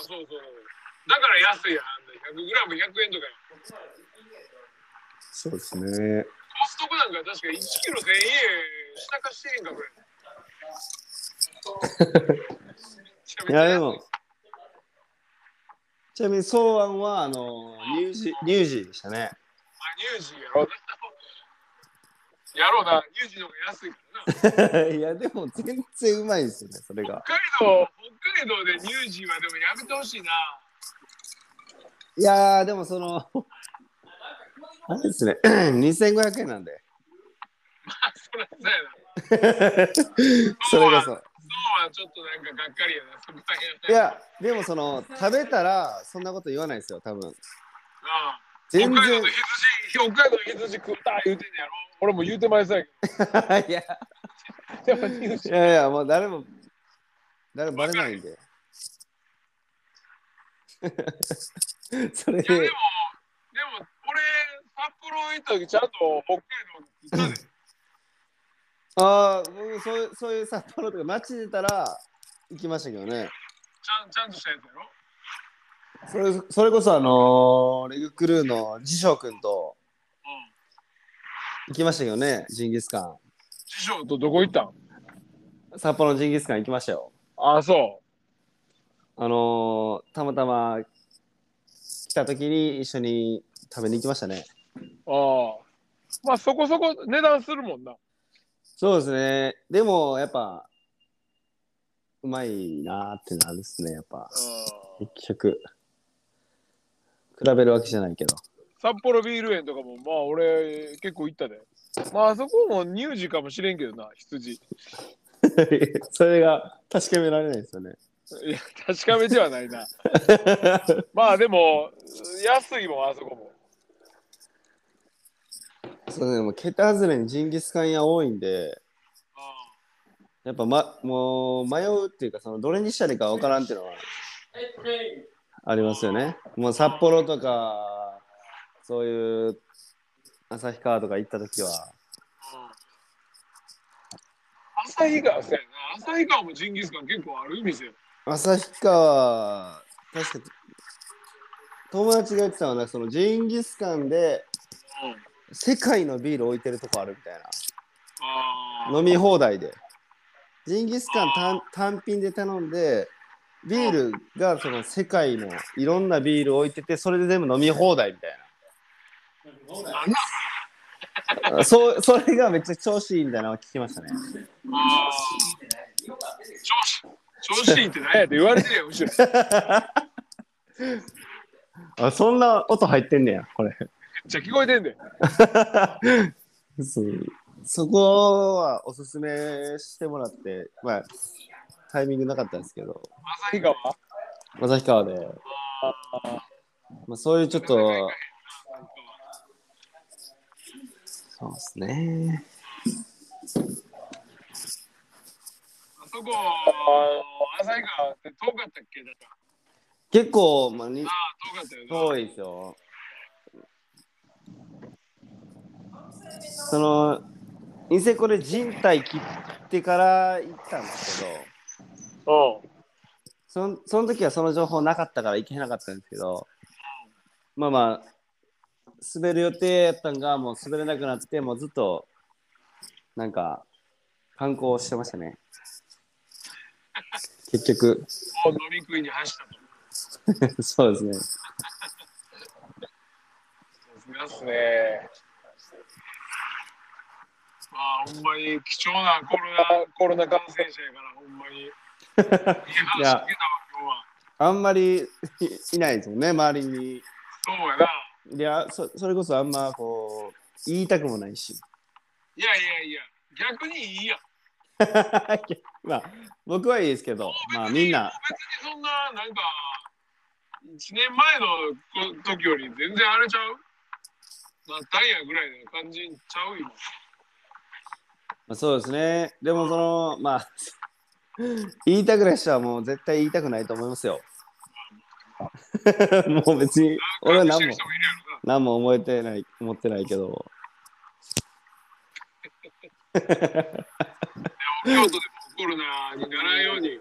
そうそう。だから安いやん。100グラム100円とかよ。そうですね。コストコなんか確か1キロ1000円下かしてへんかこれ。いやでも、*laughs* ちなみに草案はあの乳児乳児でしたね。あ、乳児やろうな。やろうな。乳児の方が安いからな。*laughs* いやでも全然うまいですよね、それが。北海道、北海道で乳児はでもやめてほしいな。いやーでもその、あれですね、*clears throat* 2500円なんで。まあ、そりゃそうやな。*laughs* それがそう。そうはちょっとなんかがっかりやな。そこいや、でもその、食べたらそんなこと言わないですよ、多分。ああ全然北海道の。羊、北海道の羊食った言うてんねやろ。俺も言うてまいそうやけ *laughs* いや、いやいや、もう誰も、誰もバレないんで。*laughs* それいやでも、ででも、俺、札幌行った時ちゃんと北海道に行ったで。ああ、僕そういうそういう札幌とか街出たら行きましたけどね。ちゃんちゃんとしたやつやろ？それそれこそあのーレグクルーの次翔くんとうん。行きましたけどね、ジンギスカン。師匠とどこ行ったん？札幌のジンギスカン行きましたよ。ああ、そあのーたまたま来た時に一緒に食べに行きましたね。う。ああ。まあそこそこ値段するもんな。そうですね。でもやっぱ、うまいなーってなるですね、やっぱ。結局。比べるわけじゃないけど。札幌ビール園とかもまあ俺結構行ったで。まああそこも乳児かもしれんけどな、羊。*laughs* それが確かめられないですよね。いや、確かめてはないな。*laughs* まあでも、安いもん、あそこも。そうね、でも桁外れにジンギスカン屋多いんで、やっぱ、ま、もう迷うっていうか、そのどれにしたらいいかわからんっていうのはありますよね。もう札幌とか、そういう旭川とか行った時は、旭川そうやな。旭川もジンギスカン結構ある店よ。旭川、確か友達が言ってたのは、そのジンギスカンでうん。世界のビール置いてるとこあるみたいあな。飲み放題で。ジンギスカン単単品で頼んで、ビールがその世界のいろんなビール置いてて、それで全部飲み放題みたいあ。な。そうそれがめっちゃ調子いいみたいなのを聞きましたね。調子調子いいって何やって言われてるやん、後ろ。*laughs* あそんな音入ってんねや、これ。めっちゃ聞こえてんで。そうそこはおすすめしてもらって、まあ、タイミングなかったんですけど、旭川？旭川で、まあ、そういうちょっと、そうですね。あそこ、旭川って遠かったっけ？だから。結構、まあ、にああ、遠かったよな。遠いですよ。その、ニセコで人体切ってから行ったんですけど、うん。そんその時はその情報なかったから行けなかったんですけど、まあまあ、滑る予定やったんがもう滑れなくなってもうずっとなんか観光してましたね結局もう飲み食いに走ったと。*laughs* そうですねですね。まあ、ほんまに貴重なコロナ *laughs* コロナ感染者やから、ほんまに。いいや。あんまりいいないですもんね周りにそうやな。いやそそれこそあんまこう言いたくもないしいやいやいや、逆にいいやん。*laughs* まあ僕はいいですけどまあみんな別にそんな、なんか、1年前のこ時より全然荒れちゃう？なったんやぐらいの感じちゃう今。まあ、そうですね。でもその、まあ、*laughs* 言いたくない人はもう絶対言いたくないと思いますよ。*laughs* もう別に、俺は何も。何も思えてない、思ってないけど。京都でもコロナにならんように。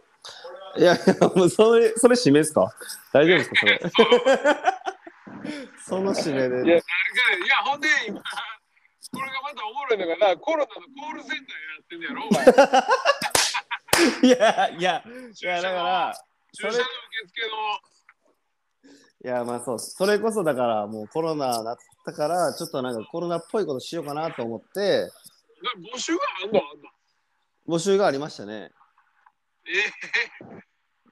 いやいや、もうそれ、それ締めですか？大丈夫ですかそれ？*laughs* その締めいや、で。なんかいや、ほんで今、これがな、コロナのコールセンターやってんねやろ、お前。い *laughs* やいや、いやだから、注射の受付の、いやまあそう、それこそだからもうコロナなったから、ちょっとなんかコロナっぽいことしようかなと思って、な募集があんのあんの。募集がありましたね。え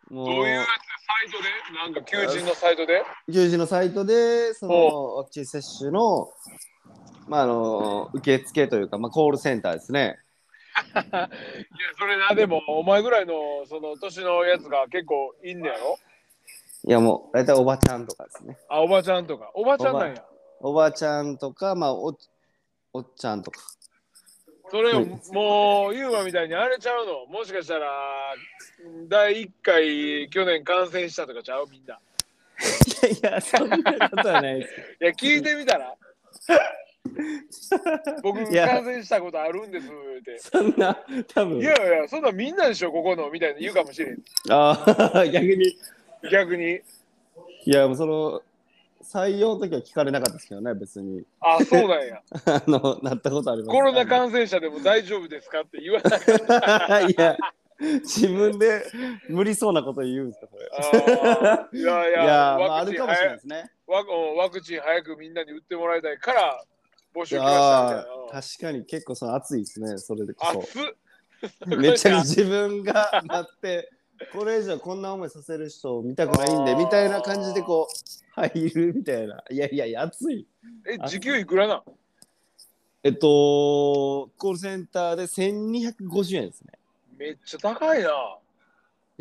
もどういうやつでサイトで？なんか求人のサイトで？求人のサイトでそのワクチン接種の,、まあ、あの受付というか、まあ、コールセンターですね。*laughs* いや、それな、でも、お前ぐらいの、その、年のやつが結構いんねやろ？いやもう大体おばちゃんとかですね。あ、おばちゃんとか。おばちゃんなんや。おばちゃんとか、まあ、おおっちゃんとか。それを、はいもう、ユーマみたいにあれちゃうの？もしかしたら、第1回、去年感染したとかちゃう？みんな。*laughs* いやいや、そんなことはないです。*laughs* いや、聞いてみたら？*laughs* 僕、いや感染したことあるんですって。そんな、多分いやいや、そんなんみんなでしょ、ここのみたいな言うかもしれん。ああ、*laughs* 逆に。逆に。いや、もうその、採用の時は聞かれなかったですけどね、別に。あ、そうなんや。*laughs* あの、なったことあります。コロナ感染者でも大丈夫ですかって言わなかった。いや、*laughs* 自分で無理そうなこと言うんですか、それ。あーいやいや、*laughs* いや、まあ、あワクチンるかもしれない早ですね。ワうんワクチン早くみんなに打ってもらいたいから募集来ましたみたい確かに結構その熱いですね、それでこ熱っそ。めっちゃ自分がなって、*laughs* これ以上こんな思いさせる人を見たくないんで、あーみたいな感じでこう、入るみたいな。いやいやいや、熱い。え時給いくらなん？えっと、コールセンターで1250円ですね。めっちゃ高いな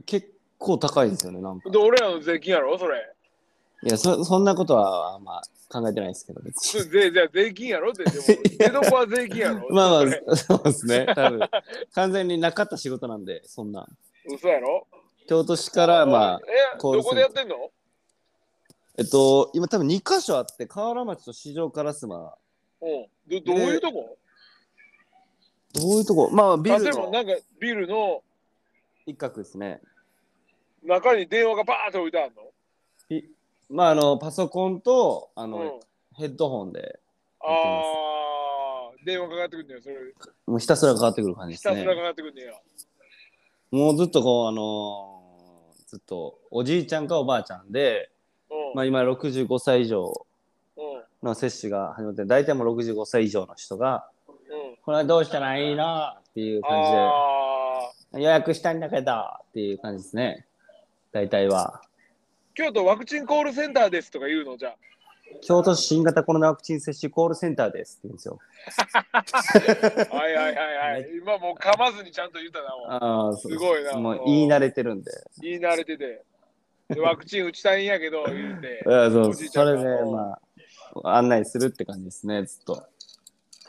結構高いですよね、なんか。で俺らの税金やろそれいや、そそんなことは、まあ、考えてないですけど、別に。税じゃあ税金やろってでも出どこは税金やろまあまあ、そうですね。多分完全になかった仕事なんで、そんな。嘘やろ？京都市から、まあ、えどこでやってんの？えっと、今多分2箇所あって、河原町と四条烏丸。うんどどういうとこ？どういうとこ？まあ、ビルの例えばなんかビルの一角ですね。中に電話がバーって置いてあるの？いまあ、あの、パソコンと、あの、うん。ヘッドホンで、ああ電話かかってくんねよそれ。もうひたすらかかってくる感じですね。ひたすらかかってくんねや。もうずっとこう、あのーずっとおじいちゃんかおばあちゃんで、うん。まあ、今65歳以上うん。の接種が始まって、大体もう65歳以上の人が、うんこれはどうしたらいいなっていう感じで、予約したいんだけどっていう感じですね。大体は。京都ワクチンコールセンターですとか言うの？じゃあ。京都市新型コロナワクチン接種コールセンターですって言うんですよ。*laughs* はいはいはいはい。今もう噛まずにちゃんと言ったなもあす。ごいなもう言い慣れてるんで。う言い慣れてて。でワクチン打ちたいんやけど言うて。そうそれで、まあ、案内するって感じですね、ずっと。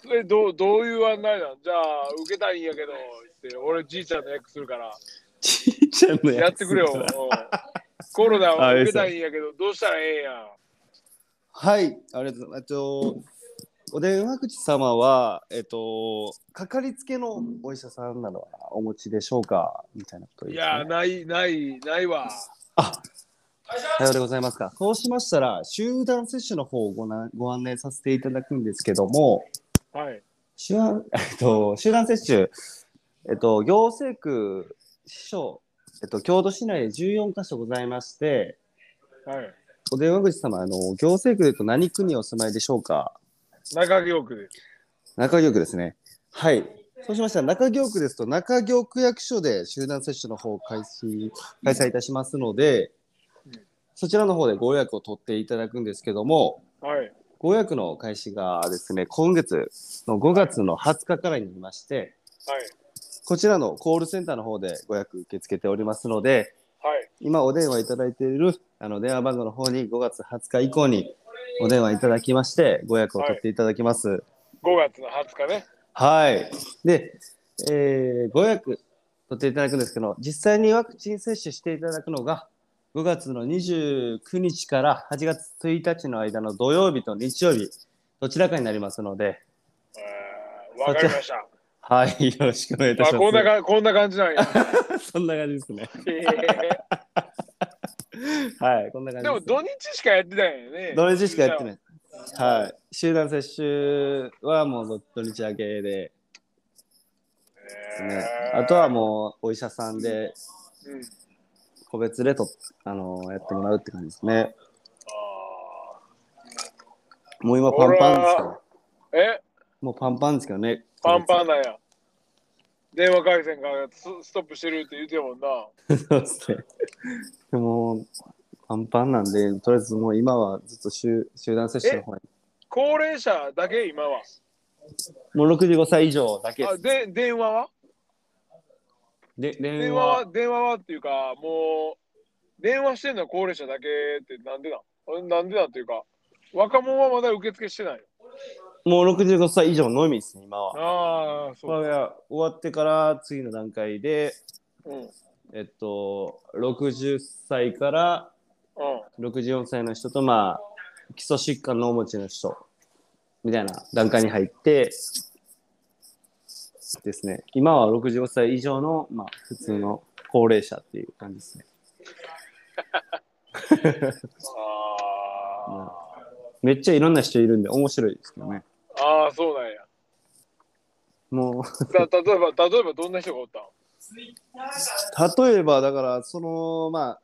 それどうどういう案内なん？じゃあ受けたいんやけどって俺じいちゃんの役するから。ちいちゃんのやってくれよ。うん。コロナあは受けたいんやけどどうしたらええんや？はい、ありがとうございます。えっと、お電話口様は、えっと、かかりつけのお医者さんなどはお持ちでしょうか？みたいなことをいやないないないわ。あさようでございますか。そうしましたら、集団接種の方をごなご案内させていただくんですけども、はい。集団 *laughs* えっと、集団接種、えっと、行政区、市所、えっと、京都市内で14カ所ございまして、はい。お電話口様、あの、行政区でと何区にお住まいでしょうか？中京区です。中京区ですね。はい。そうしましたら、中京区ですと、中京区役所で集団接種の方を開始、開催いたしますのでうん、そちらの方でご予約を取っていただくんですけども、はい。ご予約の開始がですね、今月の5月の20日からになりまして、はい。こちらのコールセンターの方でご予約受け付けておりますので、はい。今お電話いただいているあの電話番号の方に5月20日以降にお電話いただきまして、ご予約を取っていただきます。5月の20日ね。はい。で、えーご予約取っていただくんですけど、実際にワクチン接種していただくのが、5月の29日から8月1日の間の土曜日と日曜日、どちらかになりますので、えーわかりました。はい、よろしくお願いいたしあ、ます。こんなか、こんな感じなんや。*laughs* そんな感じですね。へはい、こんな感じでも土日しかやってないよね。土日しかやってない。はい。集団接種はもう土日明けでですね。あとはもうお医者さんでう。うん。個別でと、あのやってもらうって感じですね。あもう今パンパンですかえ？もうパンパンですけどね。パンパンン。なんや。電話回線がスストップしてるって言ってたもんな。そうですね。でも、パンパンなんで、とりあえずもう今はずっと集集団接種の方に。高齢者だけ？今は。もう65歳以上だけであす。で電話は？で電電話は電話はっていうかもう電話してんのは高齢者だけってなんでなん？なんでなん？っていうか若者はまだ受付してないもう65歳以上のみですね、今は。ああそうこれが終わってから次の段階で、うん。うんえっと、60歳から64歳の人と、まあ、基礎疾患のお持ちの人みたいな段階に入ってですね、今は65歳以上の、まあ、普通の高齢者っていう感じですね。あ *laughs* めっちゃいろんな人いるんで面白いですけどね。ーあーそうなんやもう、た例えば例えばどんな人がおったん？例えばだから、その、まあ、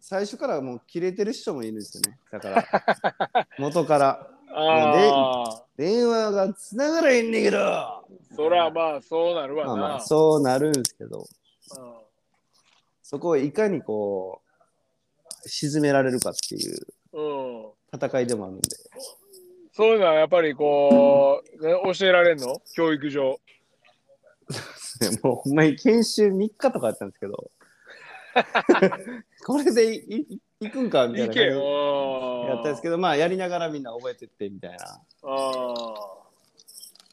最初からもう切れてる人もいるんですよね。だから、元から。ああ電話がつながらへんねんけど、まそらまあそうなるわな、あまあ、そうなるんですけど、うんそこをいかにこう、沈められるかっていううん、戦いでもあるんで。そういうのはやっぱりこう、ね、教えられんの？教育上。*laughs* もうほんまに研修3日とかやったんですけど、*laughs* これでいいいくんかみたいなやったんですけど、まあやりながらみんな覚えてってみたいな。ああ。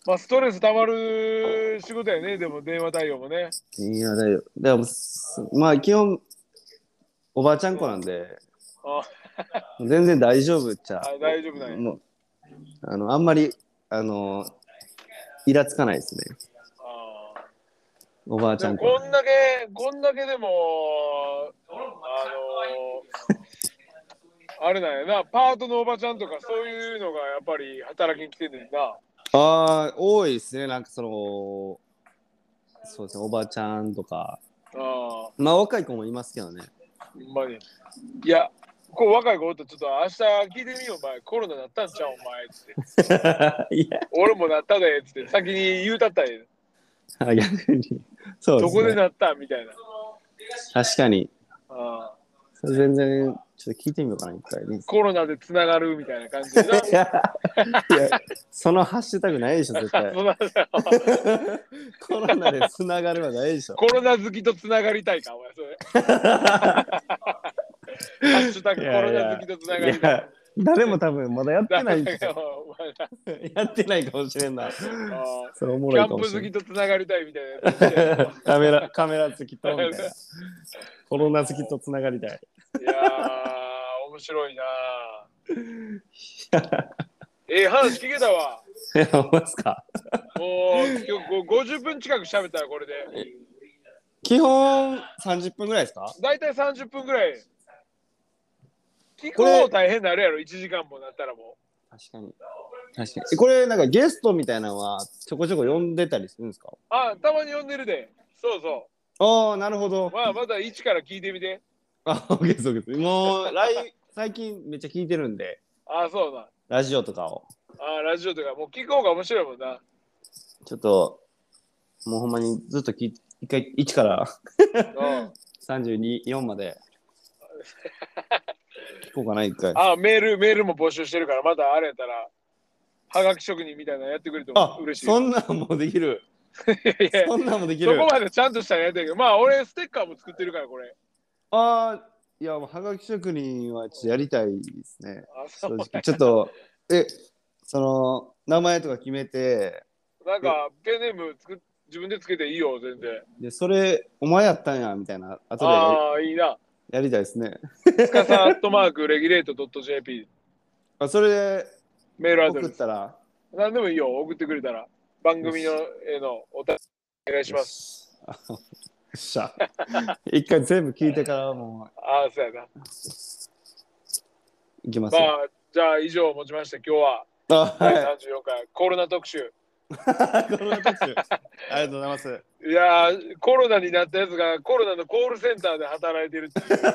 まあ、ストレスたまる仕事やね、でも電話対応もね。いや、だよ。でも、すまあ基本、おばあちゃん子なんで、あ全然大丈夫っちゃ。あ大丈夫なんや。あのあんまりあのイラつかないですねあおばあちゃん子こんだけ、こんだけでも、あの *laughs* あれなんやな、パートのおばちゃんとかそういうのがやっぱり働きに来てんねんな。ああ多いですねなんかそのそうですねおばあちゃんとかああ、まあ若い子もいますけどねまに。いや、こう若い子おったらちょっと明日聞いてみよう、お前。コロナなったんちゃう、お前。つって。*laughs* 俺もなったで、つって。先に言うたったらええあ逆にそうでどこでなったみたいな。確かにああそれ全然ちょっと聞いてみようかな一回ねコロナでつながるみたいな感じでな。*laughs* いやいやそのハッシュタグないでしょ絶対 *laughs* そうなんだよコロナでつながるはないでしょコロナ好きとつながりたいか、お前それ。*laughs* ハッシュタグコロナ好きとつながりたい。誰も多分まだやってないんですよ *laughs* やってないかもしれんなそれおもキャンプろいかもしれない好きとつながりたいみたいな *laughs* カメラ、カメラ好きとみたいな。コロナ好きとつながりたい。いやー、面白いなええ話聞けたわ。いや、思いますか？もう今日ご50分近く喋ったらこれで。基本30分ぐらいですか？だいたい30分ぐらい。聞く方大変なるやろ、1時間もなったらも確かに。確かに。えこれ、なんかゲストみたいなのはちょこちょこ呼んでたりするんですか？う。あ、たまに呼んでるで。そうそああ、なるほどう。。まあ、まだ一から聞いてみて。あ、オッケーです、オッケーです。もう、来、最近めっちゃ聞いてるんで、あ、そうな。ラジオとかを。あ、ラジオとか、もう聞く方が面白いもんな。ちょっと、もうほんまにずっと聞い一回、1からうん。32、4まで。*laughs* 聞こうかな、一回。あ、メール、メールも募集してるから、まだあれやったら、はがき職人みたいなのやってくれてあも嬉しい。そんなんもできる。*laughs* いやいやそんなんもできる。そこまでちゃんとしたのやってるけど、まあ、俺、ステッカーも作ってるから、これ。ああ、いや、もうはがき職人はちょっとやりたいですね。ちょっと、え、その、名前とか決めて、なんか、ペンネーム作っ自分でつけていいよ、全然。で、それ、お前やったんや、みたいな、後でやああ、いいな。やりたいですね。つかさアットマークレギュレート .jp あそれで送メールアドレス。ったら、何でもいいよ、送ってくれたら。番組のへのお便りお願いします。す。よっしゃ。一回全部聞いてからもああ、そうやな。う行きますよ。まあ、じゃあ以上をもちまして、今日はあ、第はい。34回コロナ特集。コロナ特集ありがとうございます。いやー、コロナになったやつがコロナのコールセンターで働いてるっていうね。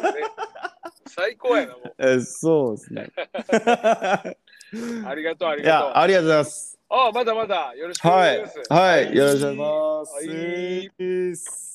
*laughs* 最高やな、もう。えそうですね。*laughs* ありがとう、ありいがとうや、。ありがとうございます。ああ、まだまだよろしくおはい願いします。。はい。よろしくお願いします。はい